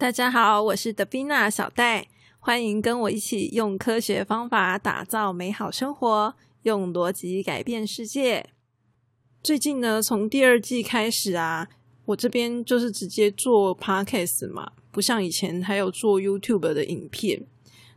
大家好，我是德比娜小戴，欢迎跟我一起用科学方法打造美好生活，用逻辑改变世界。最近呢，从第二季开始啊，我这边就是直接做 podcast 嘛，不像以前还有做 YouTube 的影片。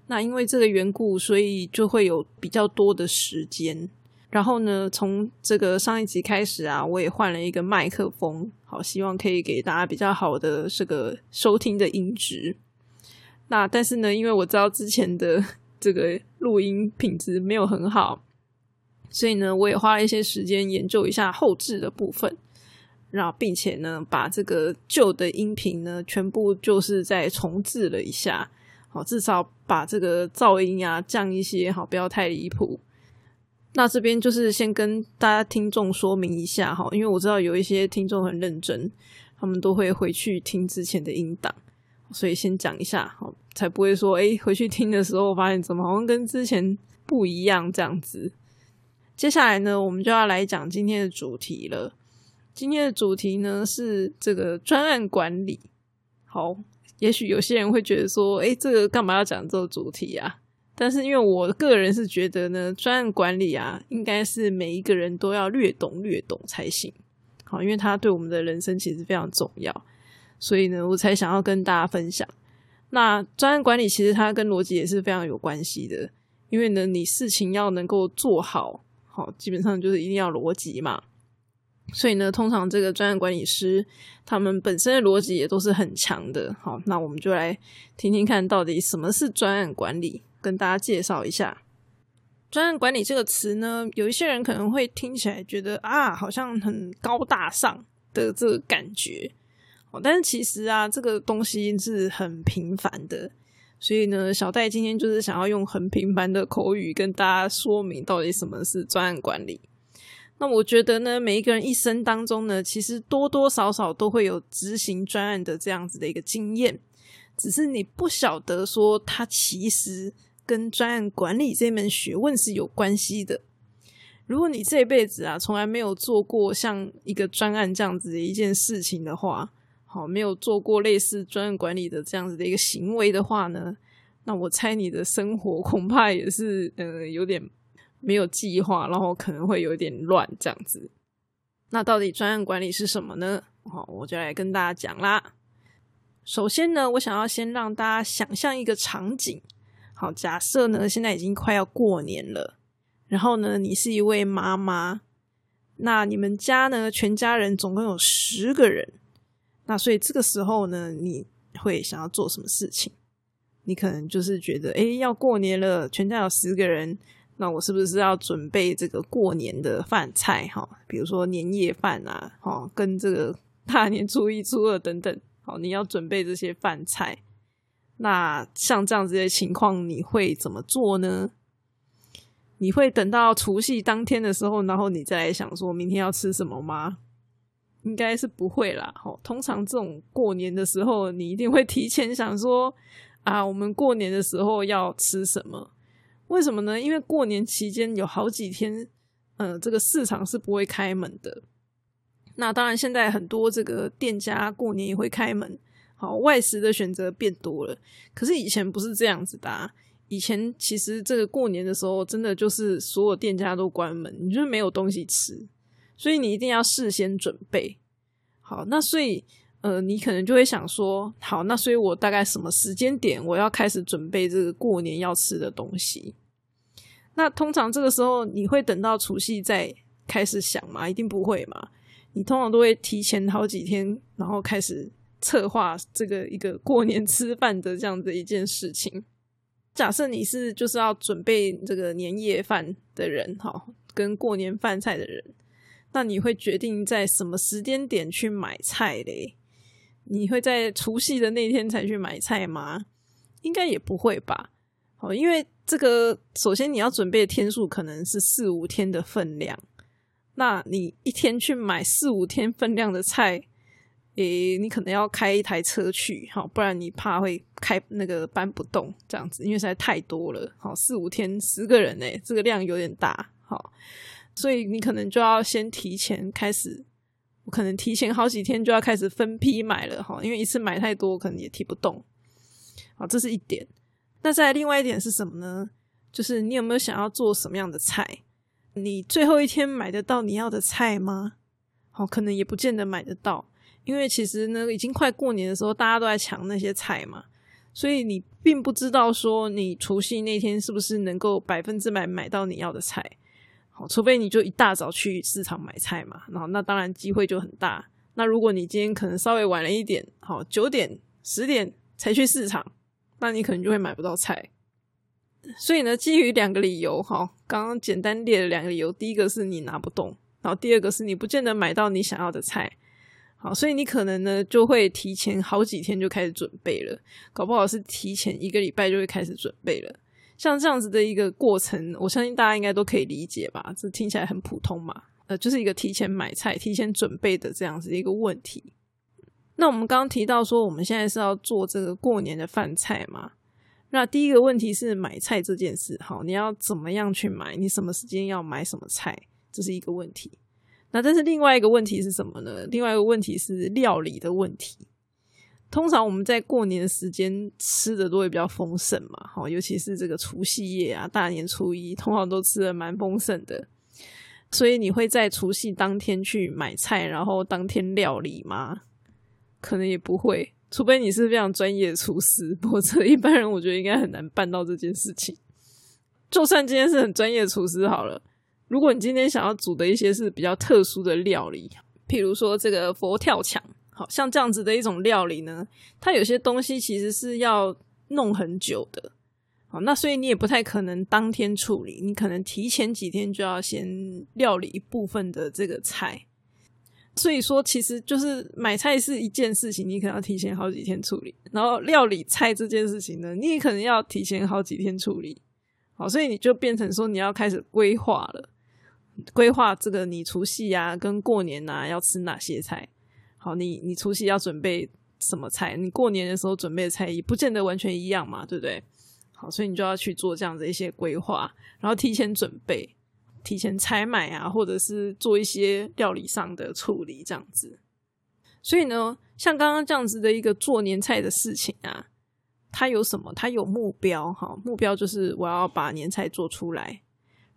那因为这个缘故，所以就会有比较多的时间。然后呢，从这个上一集开始啊，我也换了一个麦克风，好，希望可以给大家比较好的这个收听的音质。那但是呢，因为我知道之前的 这个录音品质没有很好，所以呢，我也花了一些时间研究一下后置的部分，然后并且呢，把这个旧的音频呢，全部就是再重置了一下，好，至少把这个噪音啊降一些，好，不要太离谱。那这边就是先跟大家听众说明一下哈，因为我知道有一些听众很认真，他们都会回去听之前的音档，所以先讲一下，好，才不会说哎回去听的时候发现怎么好像跟之前不一样这样子。接下来呢，我们就要来讲今天的主题了。今天的主题呢是这个专案管理。好，也许有些人会觉得说，哎，这个干嘛要讲这个主题啊？但是因为我个人是觉得呢，专案管理啊，应该是每一个人都要略懂略懂才行。好，因为它对我们的人生其实非常重要，所以呢，我才想要跟大家分享。那专案管理其实它跟逻辑也是非常有关系的，因为呢，你事情要能够做好，好，基本上就是一定要逻辑嘛。所以呢，通常这个专案管理师他们本身的逻辑也都是很强的。好，那我们就来听听看到底什么是专案管理。跟大家介绍一下“专案管理”这个词呢，有一些人可能会听起来觉得啊，好像很高大上的这个感觉哦。但是其实啊，这个东西是很平凡的。所以呢，小戴今天就是想要用很平凡的口语跟大家说明到底什么是专案管理。那我觉得呢，每一个人一生当中呢，其实多多少少都会有执行专案的这样子的一个经验，只是你不晓得说它其实。跟专案管理这门学问是有关系的。如果你这辈子啊从来没有做过像一个专案这样子的一件事情的话，好，没有做过类似专案管理的这样子的一个行为的话呢，那我猜你的生活恐怕也是呃有点没有计划，然后可能会有点乱这样子。那到底专案管理是什么呢？好，我就来跟大家讲啦。首先呢，我想要先让大家想象一个场景。好，假设呢，现在已经快要过年了，然后呢，你是一位妈妈，那你们家呢，全家人总共有十个人，那所以这个时候呢，你会想要做什么事情？你可能就是觉得，哎，要过年了，全家有十个人，那我是不是要准备这个过年的饭菜？哈，比如说年夜饭啊，哈，跟这个大年初一、初二等等，好，你要准备这些饭菜。那像这样子的情况，你会怎么做呢？你会等到除夕当天的时候，然后你再来想说明天要吃什么吗？应该是不会啦。吼，通常这种过年的时候，你一定会提前想说啊，我们过年的时候要吃什么？为什么呢？因为过年期间有好几天，呃，这个市场是不会开门的。那当然，现在很多这个店家过年也会开门。好，外食的选择变多了，可是以前不是这样子的。以前其实这个过年的时候，真的就是所有店家都关门，你就没有东西吃，所以你一定要事先准备好。那所以，呃，你可能就会想说，好，那所以我大概什么时间点我要开始准备这个过年要吃的东西？那通常这个时候你会等到除夕再开始想吗？一定不会嘛。你通常都会提前好几天，然后开始。策划这个一个过年吃饭的这样的一件事情。假设你是就是要准备这个年夜饭的人，哈，跟过年饭菜的人，那你会决定在什么时间点去买菜嘞？你会在除夕的那天才去买菜吗？应该也不会吧。好，因为这个首先你要准备天数可能是四五天的分量，那你一天去买四五天分量的菜。诶，你可能要开一台车去，好，不然你怕会开那个搬不动这样子，因为实在太多了，好，四五天十个人诶，这个量有点大，好，所以你可能就要先提前开始我可能提前好几天就要开始分批买了哈，因为一次买太多可能也提不动。好，这是一点。那再另外一点是什么呢？就是你有没有想要做什么样的菜？你最后一天买得到你要的菜吗？好，可能也不见得买得到，因为其实呢，已经快过年的时候，大家都在抢那些菜嘛，所以你并不知道说你除夕那天是不是能够百分之百买到你要的菜。好，除非你就一大早去市场买菜嘛，然后那当然机会就很大。那如果你今天可能稍微晚了一点，好，九点、十点才去市场，那你可能就会买不到菜。所以呢，基于两个理由，哈，刚刚简单列了两个理由。第一个是你拿不动，然后第二个是你不见得买到你想要的菜。好，所以你可能呢就会提前好几天就开始准备了，搞不好是提前一个礼拜就会开始准备了。像这样子的一个过程，我相信大家应该都可以理解吧？这听起来很普通嘛，呃，就是一个提前买菜、提前准备的这样子一个问题。那我们刚刚提到说，我们现在是要做这个过年的饭菜嘛？那第一个问题是买菜这件事，好，你要怎么样去买？你什么时间要买什么菜，这是一个问题。那但是另外一个问题是什么呢？另外一个问题是料理的问题。通常我们在过年时间吃的都会比较丰盛嘛，好，尤其是这个除夕夜啊，大年初一，通常都吃的蛮丰盛的。所以你会在除夕当天去买菜，然后当天料理吗？可能也不会。除非你是非常专业的厨师，否则一般人我觉得应该很难办到这件事情。就算今天是很专业的厨师好了，如果你今天想要煮的一些是比较特殊的料理，譬如说这个佛跳墙，好像这样子的一种料理呢，它有些东西其实是要弄很久的。好，那所以你也不太可能当天处理，你可能提前几天就要先料理一部分的这个菜。所以说，其实就是买菜是一件事情，你可能要提前好几天处理；然后料理菜这件事情呢，你也可能要提前好几天处理。好，所以你就变成说，你要开始规划了，规划这个你除夕啊跟过年啊要吃哪些菜。好，你你除夕要准备什么菜？你过年的时候准备的菜也不见得完全一样嘛，对不对？好，所以你就要去做这样的一些规划，然后提前准备。提前采买啊，或者是做一些料理上的处理，这样子。所以呢，像刚刚这样子的一个做年菜的事情啊，它有什么？它有目标哈，目标就是我要把年菜做出来。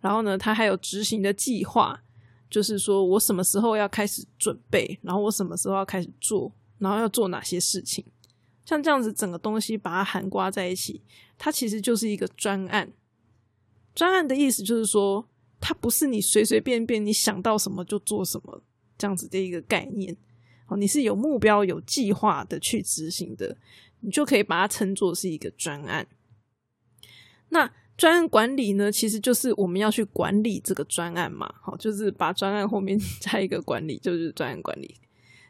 然后呢，它还有执行的计划，就是说我什么时候要开始准备，然后我什么时候要开始做，然后要做哪些事情。像这样子，整个东西把它含挂在一起，它其实就是一个专案。专案的意思就是说。它不是你随随便便你想到什么就做什么这样子的一个概念哦，你是有目标、有计划的去执行的，你就可以把它称作是一个专案。那专案管理呢，其实就是我们要去管理这个专案嘛，好，就是把专案后面加一个管理，就是专案管理。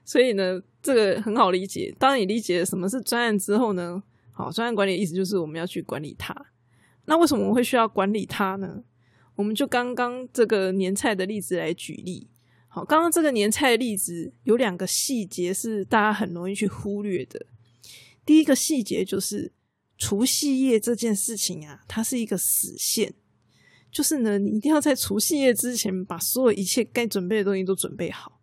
所以呢，这个很好理解。当你理解什么是专案之后呢，好，专案管理意思就是我们要去管理它。那为什么我们会需要管理它呢？我们就刚刚这个年菜的例子来举例，好，刚刚这个年菜的例子有两个细节是大家很容易去忽略的。第一个细节就是除夕夜这件事情啊，它是一个死线，就是呢，你一定要在除夕夜之前把所有一切该准备的东西都准备好，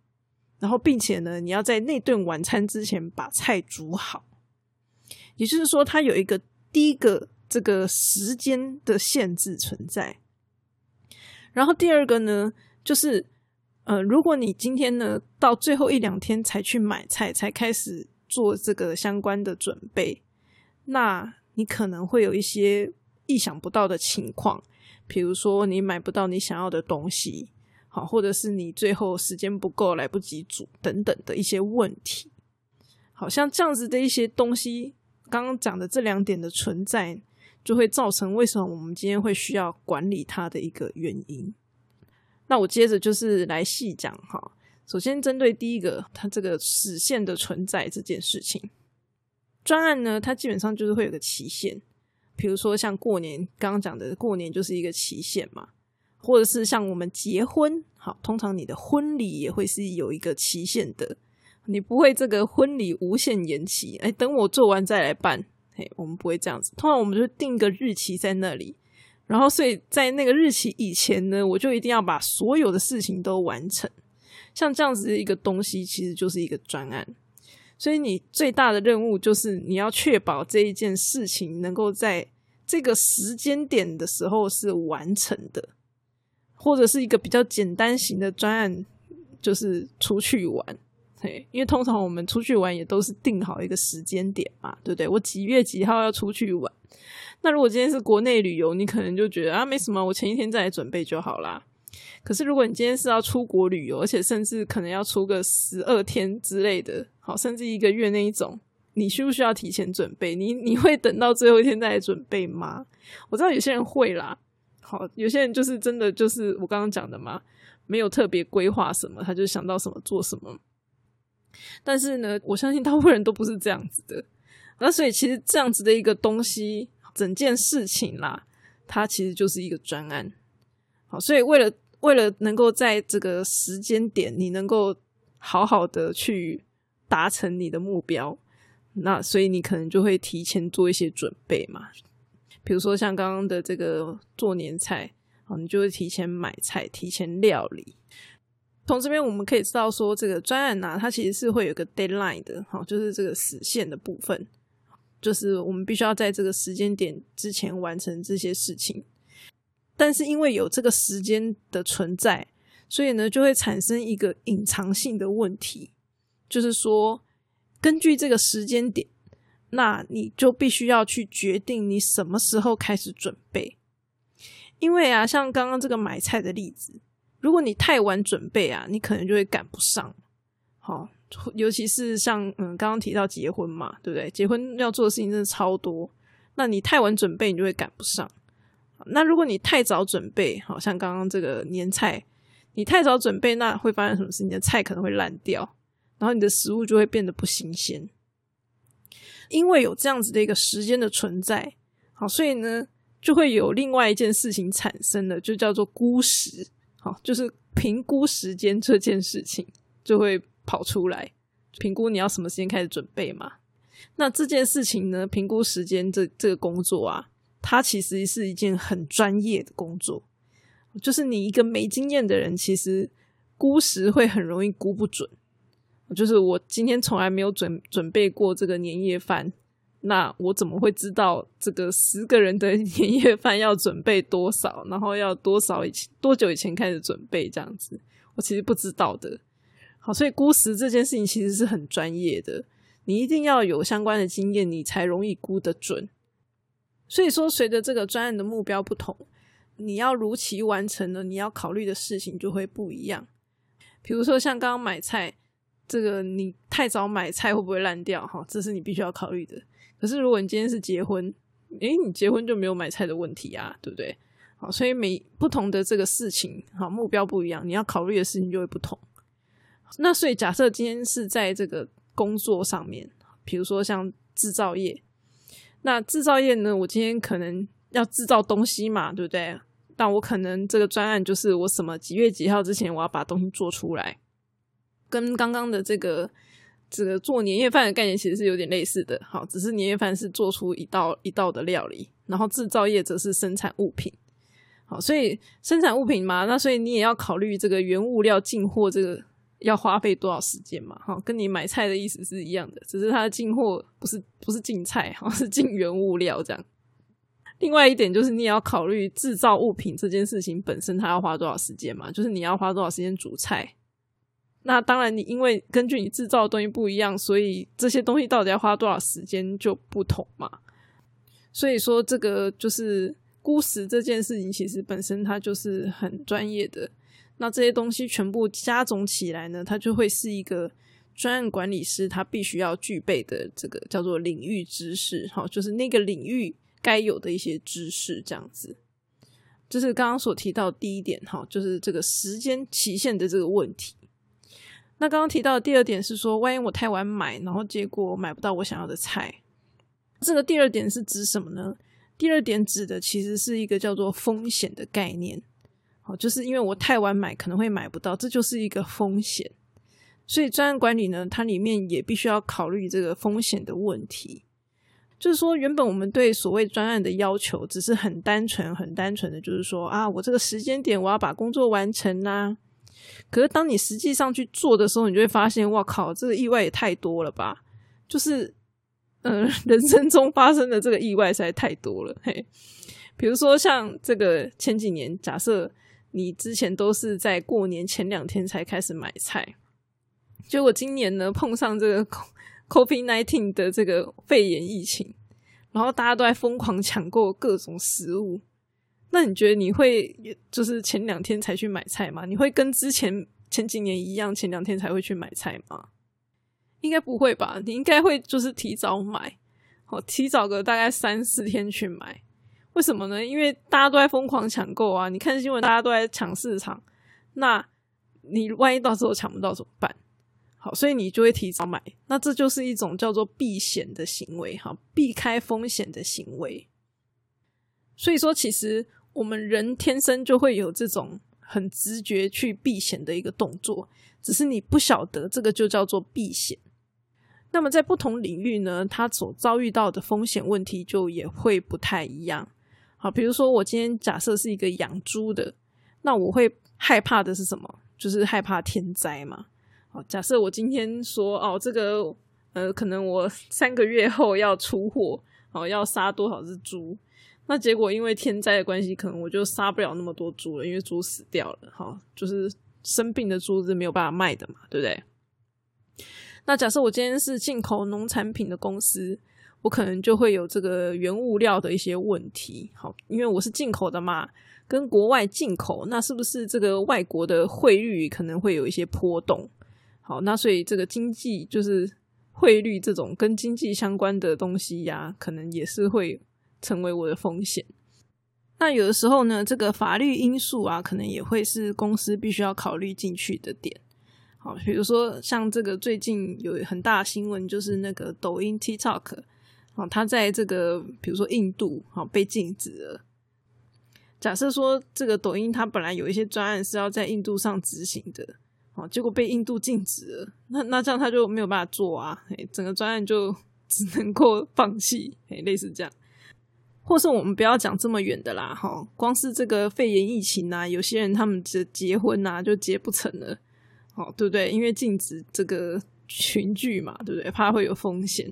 然后并且呢，你要在那顿晚餐之前把菜煮好。也就是说，它有一个第一个这个时间的限制存在。然后第二个呢，就是呃，如果你今天呢到最后一两天才去买菜，才开始做这个相关的准备，那你可能会有一些意想不到的情况，比如说你买不到你想要的东西，好，或者是你最后时间不够来不及煮等等的一些问题，好像这样子的一些东西，刚刚讲的这两点的存在。就会造成为什么我们今天会需要管理它的一个原因。那我接着就是来细讲哈。首先针对第一个，它这个实现的存在这件事情，专案呢，它基本上就是会有个期限。比如说像过年，刚刚讲的过年就是一个期限嘛，或者是像我们结婚，好，通常你的婚礼也会是有一个期限的，你不会这个婚礼无限延期，哎，等我做完再来办。嘿，我们不会这样子。通常我们就定个日期在那里，然后所以在那个日期以前呢，我就一定要把所有的事情都完成。像这样子的一个东西，其实就是一个专案。所以你最大的任务就是你要确保这一件事情能够在这个时间点的时候是完成的，或者是一个比较简单型的专案，就是出去玩。对，因为通常我们出去玩也都是定好一个时间点嘛，对不对？我几月几号要出去玩？那如果今天是国内旅游，你可能就觉得啊，没什么，我前一天再来准备就好啦。可是如果你今天是要出国旅游，而且甚至可能要出个十二天之类的，好，甚至一个月那一种，你需不需要提前准备？你你会等到最后一天再来准备吗？我知道有些人会啦，好，有些人就是真的就是我刚刚讲的嘛，没有特别规划什么，他就想到什么做什么。但是呢，我相信大部分人都不是这样子的。那所以其实这样子的一个东西，整件事情啦，它其实就是一个专案。好，所以为了为了能够在这个时间点，你能够好好的去达成你的目标，那所以你可能就会提前做一些准备嘛。比如说像刚刚的这个做年菜，啊，你就会提前买菜，提前料理。从这边我们可以知道，说这个专案呢，它其实是会有个 deadline 的，好，就是这个死线的部分，就是我们必须要在这个时间点之前完成这些事情。但是因为有这个时间的存在，所以呢，就会产生一个隐藏性的问题，就是说，根据这个时间点，那你就必须要去决定你什么时候开始准备。因为啊，像刚刚这个买菜的例子。如果你太晚准备啊，你可能就会赶不上。好，尤其是像嗯，刚刚提到结婚嘛，对不对？结婚要做的事情真的超多，那你太晚准备，你就会赶不上。那如果你太早准备，好像刚刚这个年菜，你太早准备，那会发生什么事？你的菜可能会烂掉，然后你的食物就会变得不新鲜。因为有这样子的一个时间的存在，好，所以呢，就会有另外一件事情产生了，就叫做估时。好，就是评估时间这件事情就会跑出来，评估你要什么时间开始准备嘛？那这件事情呢，评估时间这这个工作啊，它其实是一件很专业的工作，就是你一个没经验的人，其实估时会很容易估不准。就是我今天从来没有准准备过这个年夜饭。那我怎么会知道这个十个人的 年夜饭要准备多少？然后要多少以前多久以前开始准备这样子？我其实不知道的。好，所以估时这件事情其实是很专业的，你一定要有相关的经验，你才容易估得准。所以说，随着这个专案的目标不同，你要如期完成了，你要考虑的事情就会不一样。比如说像刚刚买菜，这个你太早买菜会不会烂掉？哈，这是你必须要考虑的。可是，如果你今天是结婚，诶，你结婚就没有买菜的问题啊，对不对？好，所以每不同的这个事情，好目标不一样，你要考虑的事情就会不同。那所以，假设今天是在这个工作上面，比如说像制造业，那制造业呢，我今天可能要制造东西嘛，对不对？但我可能这个专案就是我什么几月几号之前我要把东西做出来，跟刚刚的这个。这个做年夜饭的概念其实是有点类似的，好，只是年夜饭是做出一道一道的料理，然后制造业则是生产物品，好，所以生产物品嘛，那所以你也要考虑这个原物料进货这个要花费多少时间嘛，哈，跟你买菜的意思是一样的，只是它进货不是不是进菜，哈，是进原物料这样。另外一点就是你也要考虑制造物品这件事情本身它要花多少时间嘛，就是你要花多少时间煮菜。那当然，你因为根据你制造的东西不一样，所以这些东西到底要花多少时间就不同嘛。所以说，这个就是估时这件事情，其实本身它就是很专业的。那这些东西全部加总起来呢，它就会是一个专案管理师他必须要具备的这个叫做领域知识，好，就是那个领域该有的一些知识，这样子。就是刚刚所提到第一点，哈，就是这个时间期限的这个问题。那刚刚提到的第二点是说，万一我太晚买，然后结果买不到我想要的菜，这个第二点是指什么呢？第二点指的其实是一个叫做风险的概念。好，就是因为我太晚买，可能会买不到，这就是一个风险。所以专案管理呢，它里面也必须要考虑这个风险的问题。就是说，原本我们对所谓专案的要求，只是很单纯、很单纯的，就是说啊，我这个时间点我要把工作完成呐。可是当你实际上去做的时候，你就会发现，哇靠，这个意外也太多了吧！就是，嗯，人生中发生的这个意外实在太多了。嘿，比如说像这个前几年，假设你之前都是在过年前两天才开始买菜，结果今年呢碰上这个 COVID nineteen 的这个肺炎疫情，然后大家都在疯狂抢购各种食物。那你觉得你会就是前两天才去买菜吗？你会跟之前前几年一样，前两天才会去买菜吗？应该不会吧？你应该会就是提早买，哦，提早个大概三四天去买。为什么呢？因为大家都在疯狂抢购啊！你看新闻，大家都在抢市场，那你万一到时候抢不到怎么办？好，所以你就会提早买。那这就是一种叫做避险的行为，哈，避开风险的行为。所以说，其实。我们人天生就会有这种很直觉去避险的一个动作，只是你不晓得这个就叫做避险。那么在不同领域呢，他所遭遇到的风险问题就也会不太一样。好，比如说我今天假设是一个养猪的，那我会害怕的是什么？就是害怕天灾嘛。好，假设我今天说哦，这个呃，可能我 三个月后要出货，哦，要杀多少只猪？那结果因为天灾的关系，可能我就杀不了那么多猪了，因为猪死掉了，哈，就是生病的猪是没有办法卖的嘛，对不对？那假设我今天是进口农产品的公司，我可能就会有这个原物料的一些问题，好，因为我是进口的嘛，跟国外进口，那是不是这个外国的汇率可能会有一些波动？好，那所以这个经济就是汇率这种跟经济相关的东西呀，可能也是会。成为我的风险。那有的时候呢，这个法律因素啊，可能也会是公司必须要考虑进去的点。好，比如说像这个最近有很大新闻，就是那个抖音 TikTok，好，它在这个比如说印度好被禁止了。假设说这个抖音它本来有一些专案是要在印度上执行的，好，结果被印度禁止了，那那这样他就没有办法做啊，整个专案就 只能够放弃，哎，类似这样。或是我们不要讲这么远的啦，哈，光是这个肺炎疫情啊，有些人他们结结婚啊就结不成了，哦，对不对？因为禁止这个群聚嘛，对不对？怕会有风险，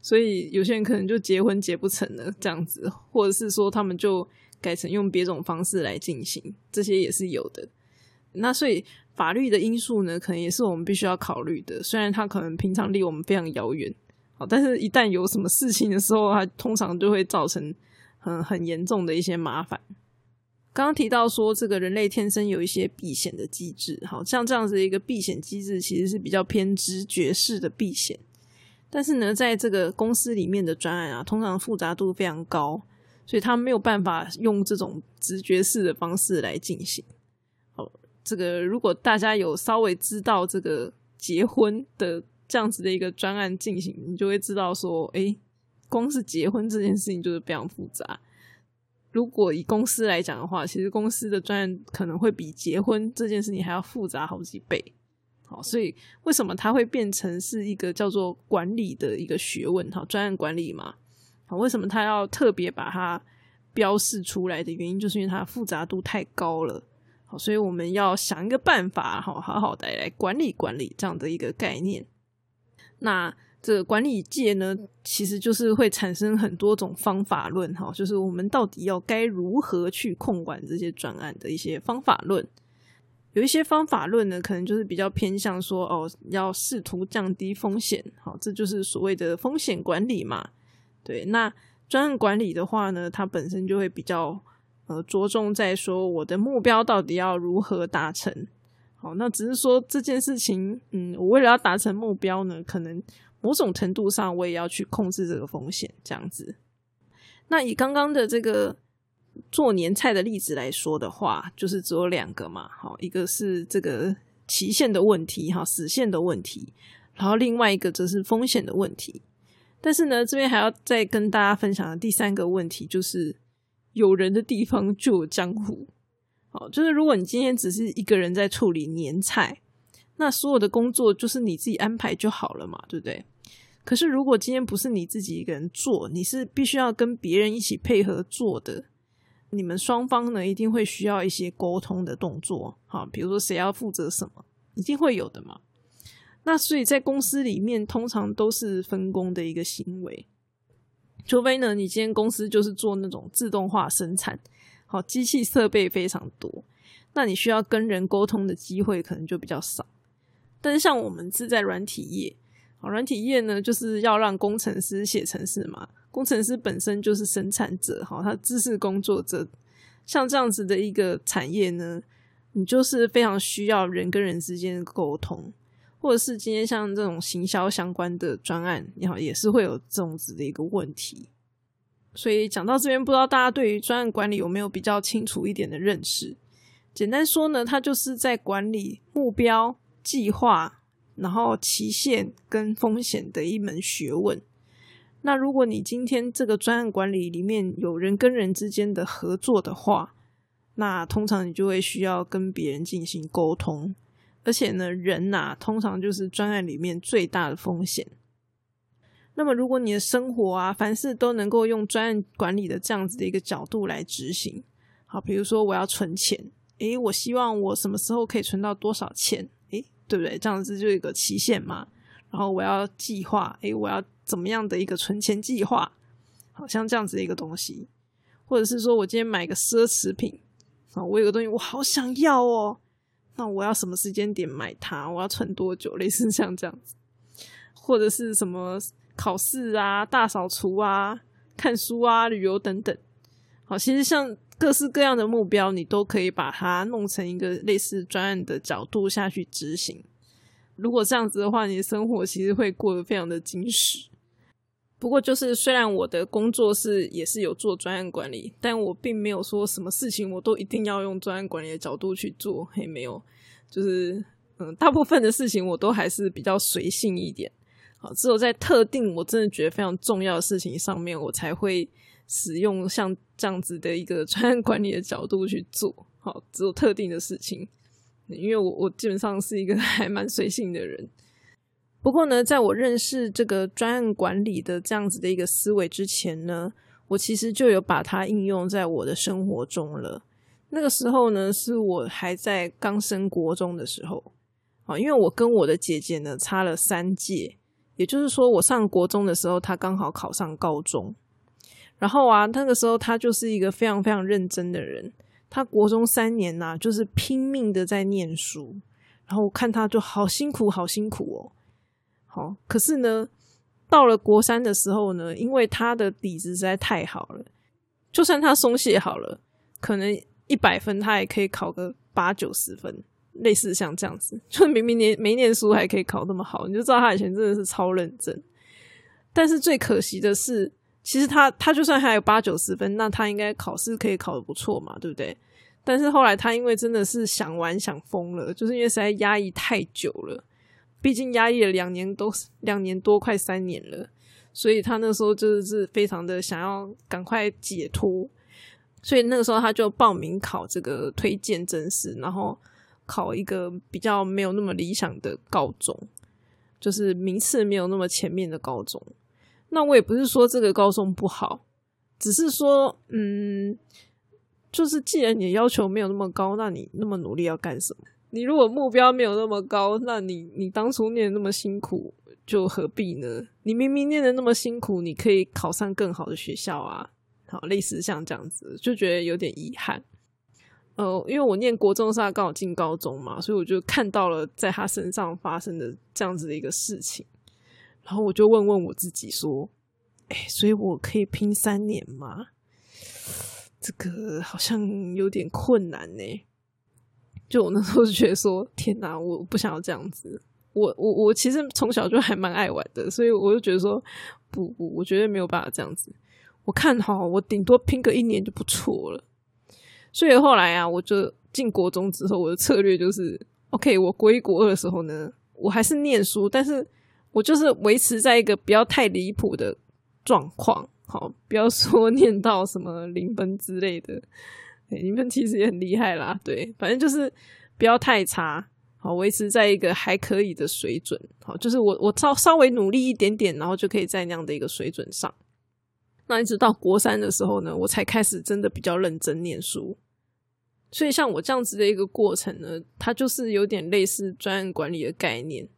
所以有些人可能就结婚结不成了这样子，或者是说他们就改成用别种方式来进行，这些也是有的。那所以法律的因素呢，可能也是我们必须要考虑的，虽然它可能平常离我们非常遥远，好，但是一旦有什么事情的时候，它通常就会造成。很很严重的一些麻烦。刚刚提到说，这个人类天生有一些避险的机制，好像这样子一个避险机制，其实是比较偏直觉式的避险。但是呢，在这个公司里面的专案啊，通常复杂度非常高，所以他没有办法用这种直觉式的方式来进行。好，这个如果大家有稍微知道这个结婚的这样子的一个专案进行，你就会知道说，哎。光是结婚这件事情就是非常复杂。如果以公司来讲的话，其实公司的专案可能会比结婚这件事情还要复杂好几倍。好，所以为什么它会变成是一个叫做管理的一个学问？哈，专案管理嘛。好，为什么它要特别把它标示出来的原因，就是因为它复杂度太高了。好，所以我们要想一个办法，好好好的来管理管理这样的一个概念。那。这管理界呢，其实就是会产生很多种方法论，哈，就是我们到底要该如何去控管这些专案的一些方法论。有一些方法论呢，可能就是比较偏向说，哦，要试图降低风险，好，这就是所谓的风险管理嘛。对，那专案管理的话呢，它本身就会比较呃着重在说，我的目标到底要如何达成。好，那只是说这件事情，嗯，我为了要达成目标呢，可能。某种程度上，我也要去控制这个风险，这样子。那以刚刚的这个做年菜的例子来说的话，就是只有两个嘛，好，一个是这个期限的问题，哈，死线的问题，然后另外一个则是风险的问题。但是呢，这边还要再跟大家分享的第三个问题，就是有人的地方就有江湖。好，就是如果你今天只是一个人在处理年菜。那所有的工作就是你自己安排就好了嘛，对不对？可是如果今天不是你自己一个人做，你是必须要跟别人一起配合做的，你们双方呢一定会需要一些沟通的动作，好，比如说谁要负责什么，一定会有的嘛。那所以在公司里面，通常都是分工的一个行为，除非呢，你今天公司就是做那种自动化生产，好，机器设备非常多，那你需要跟人沟通的机会可能就比较少。但是像我们是在软体业，好，软体业呢就是要让工程师写程式嘛，工程师本身就是生产者，好，他知识工作者，像这样子的一个产业呢，你就是非常需要人跟人之间的沟通。或者是今天像这种行销相关的专案，你好也是会有这种子的一个问题。所以讲到这边，不知道大家对于专案管理有没有比较清楚一点的认识？简单说呢，它就是在管理目标、计划，然后期限跟风险的一门学问。那如果你今天这个专案管理里面有人跟人之间的合作的话，那通常你就会需要跟别人进行沟通。而且呢，人呐，通常就是专案里面最大的风险。那么，如果你的生活啊，凡事都能够用专案管理的这样子的一个角度来执行，好，比如说我要存钱，诶，我希望我什么时候可以存到多少钱，诶，对不对？这样子就有一个期限嘛。然后我要计划，诶，我要怎么样的一个存钱计划？好像这样子的一个东西，或者是说我今天买个奢侈品，啊，我有个东西我好想要哦。那我要什么时间点买它？我要存多久？类似像这样子，或者是什么考试啊、大扫除啊、看书啊、旅游等等。好，其实像各式各样的目标，你都可以把它弄成一个类似专案的角度下去执行。如果这样子的话，你的生活其实会过得非常的精实。不过，就是虽然我的工作是也是有做专案管理，但我并没有说什么事情我都一定要用专案管理的角度去做，也没有。就是嗯，大部分的事情我都还是比较随性一点。好，只有在特定我真的觉得非常重要的事情上面，我才会使用像这样子的一个专案管理的角度去做。好，只有特定的事情，因为我我基本上是一个 还蛮随性的人。不过呢，在我认识这个专案管理的这样子的一个思维之前呢，我其实就有把它应用在我的生活中了。那个时候呢，是我还在刚升国中的时候啊，因为我跟我的姐姐呢差了三届，也就是说，我上国中的时候，她刚好考上高中。然后啊，那个时候她就是一个非常非常认真的人，他国中三年呐，就是拼命的在念书。然后我看他就好辛苦，好辛苦哦。好，可是呢，到了国三的时候呢，因为他的底子实在太好了，就算他松懈好了，可能一百分他也可以考个八九十分，类似像这样子，就明明念没念书还可以考那么好，你就知道他以前真的是超认真。但是最可惜的是，其实他他就算还有八九十分，那他应该考试可以考的不错嘛，对不对？但是后来他因为真的是想玩想疯了，就是因为实在压抑太久了。毕竟压抑了两年多，两年多快三年了，所以他那时候就是非常的想要赶快解脱，所以那个时候他就报名考这个推荐真试，然后考一个比较没有那么理想的高中，就是名次没有那么前面的高中。那我也不是说这个高中不好，只是说，嗯，就是既然你的要求没有那么高，那你那么努力要干什么？你如果目标没有那么高，那你你当初念那么辛苦，就何必呢？你明明念的那么辛苦，你可以考上更好的学校啊！好，类似像这样子，就觉得有点遗憾。呃，因为我念国中时候刚好进高中嘛，所以我就看到了在他身上发生的这样子的一个事情，然后我就问问我自己说：“哎，所以我可以拼三年吗？这个好像有点困难呢。”就我那时候就觉得说，天哪，我不想要这样子。我我我其实从小就还蛮爱玩的，所以我就觉得说，不不，我绝对没有办法这样子。我看好我顶多拼个一年就不错了。所以后来啊，我就进国中之后，我的策略就是，OK，我国一国的时候呢，我还是念书，但是我就是维持在一个不要太离谱的状况，好，不要说 念到什么零分之类的。你们其实也很厉害啦，对，反正就是不要太差，好，维持在一个还可以的水准，好，就是我我稍稍微努力一点点，然后就可以在那样的一个水准上。那一直到国三的时候呢，我才开始真的比较认真念书。所以像我这样子的一个过程呢，它就是有点类似专案管理的概念，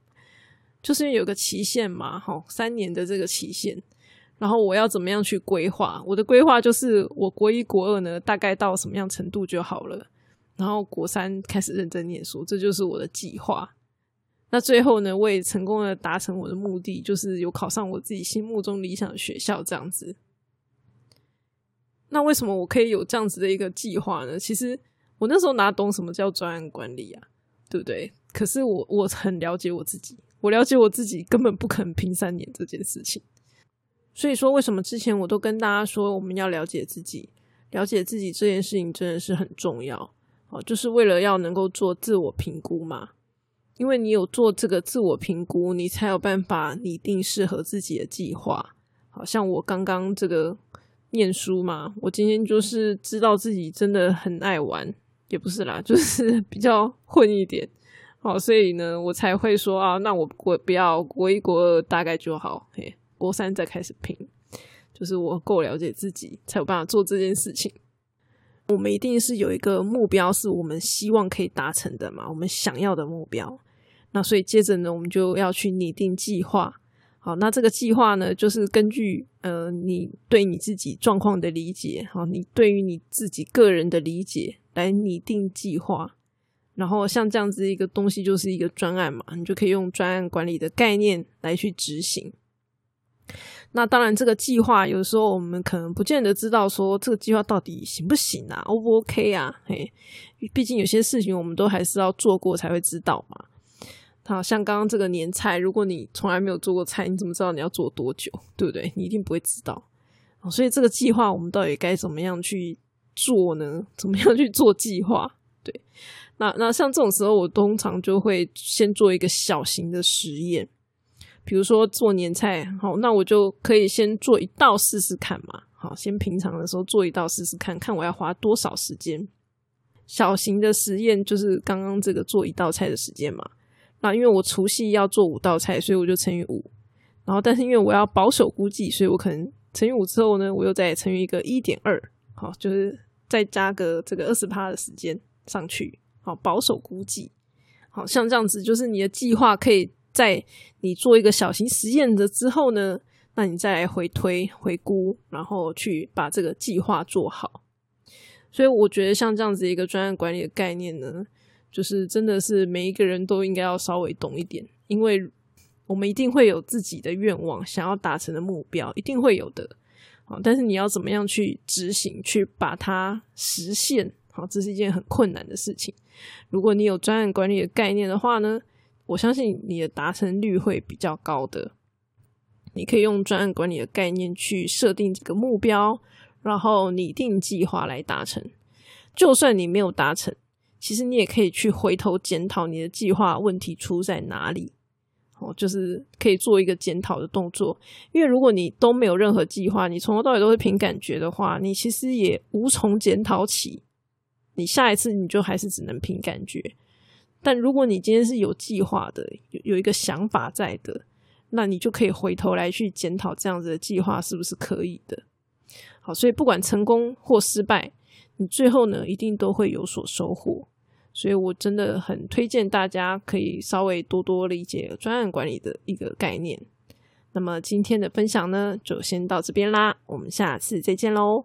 就是有个期限嘛，哈，三年的这个期限，然后我要怎么样去规划？我的规划就是我国一、国二呢，大概到什么样程度就好了，然后国三开始认真念书，这就是我的计划。那最后呢，我也成功的达成我的目的，就是有考上我自己心目中理想的学校，这样子。那为什么我可以有这样子的一个计划呢？其实我那时候哪懂什么叫专案管理啊，对不对？可是我我很了解我自己，我了解我自己根本不可能拼三年这件事情。所以说，为什么之前我都跟大家说，我们要了解自己，了解自己这件事情真的是很重要哦，就是为了要能够做自我评估嘛。因为你有做这个自我评估，你才有办法拟定适合自己的计划。好像我刚刚这个念书嘛，我今天就是知道自己真的很爱玩，也不是啦，就是 比较混一点。好，所以呢，我才会说啊，那我我不要国一国二大概就好，嘿，国三再开始拼。就是我够了解自己，才有办法做这件事情。我们一定是有一个目标，是我们希望可以达成的嘛，我们想要的目标。那所以接着呢，我们就要去拟定计划。好，那这个计划呢，就是根据呃你对你自己状况的理解，好，你对于你自己个人的理解来拟定计划。然后像这样子一个东西，就是一个专案嘛，你就可以用专案管理的概念来去执行。那当然，这个计划有时候我们可能不见得知道说这个计划到底行不行啊，O 不 OK 啊？嘿，毕竟有些事情我们都还是要做过才会知道嘛。好像刚刚这个年菜，如果你从来没有做过菜，你怎么知道你要做多久？对不对？你一定不会知道。所以这个计划我们到底该怎么样去做呢？怎么样去做计划？对，那那像这种时候，我通常就会先做一个小型的实验，比如说做年菜，好，那我就可以先做一道试试看嘛。好，先平常的时候做一道试试看看我要花多少时间。小型的实验就是刚刚这个做一道菜的时间嘛。那因为我除夕要做五道菜，所以我就乘以五。然后，但是因为我要保守估计，所以我可能乘以五之后呢，我又再乘以一个一点二，好，就是再加个这个二十趴的时间上去，好，保守估计。好像这样子，就是你的计划可以在你做一个小型实验的之后呢，那你再来回推回估，然后去把这个计划做好。所以我觉得像这样子一个专案管理的概念呢。就是真的是每一个人都应该要稍微懂一点，因为我们一定会有自己的愿望，想要达成的目标，一定会有的。好，但是你要怎么样去执行，去把它实现？好，这是一件很困难的事情。如果你有专案管理的概念的话呢，我相信你的达成率会比较高的。你可以用专案管理的概念去设定这个目标，然后拟定计划来达成。就算你没有达成。其实你也可以去回头检讨你的计划问题出在哪里，哦，就是可以做一个检讨的动作。因为如果你都没有任何计划，你从头到尾都是凭感觉的话，你其实也无从检讨起。你下一次你就还是只能凭感觉。但如果你今天是有计划的，有有一个想法在的，那你就可以回头来去检讨这样子的计划是不是可以的。好，所以不管成功或失败。你最后呢，一定都会有所收获，所以我真的很推荐大家可以稍微多多理解专案管理的一个概念。那么今天的分享呢，就先到这边啦，我们下次再见喽。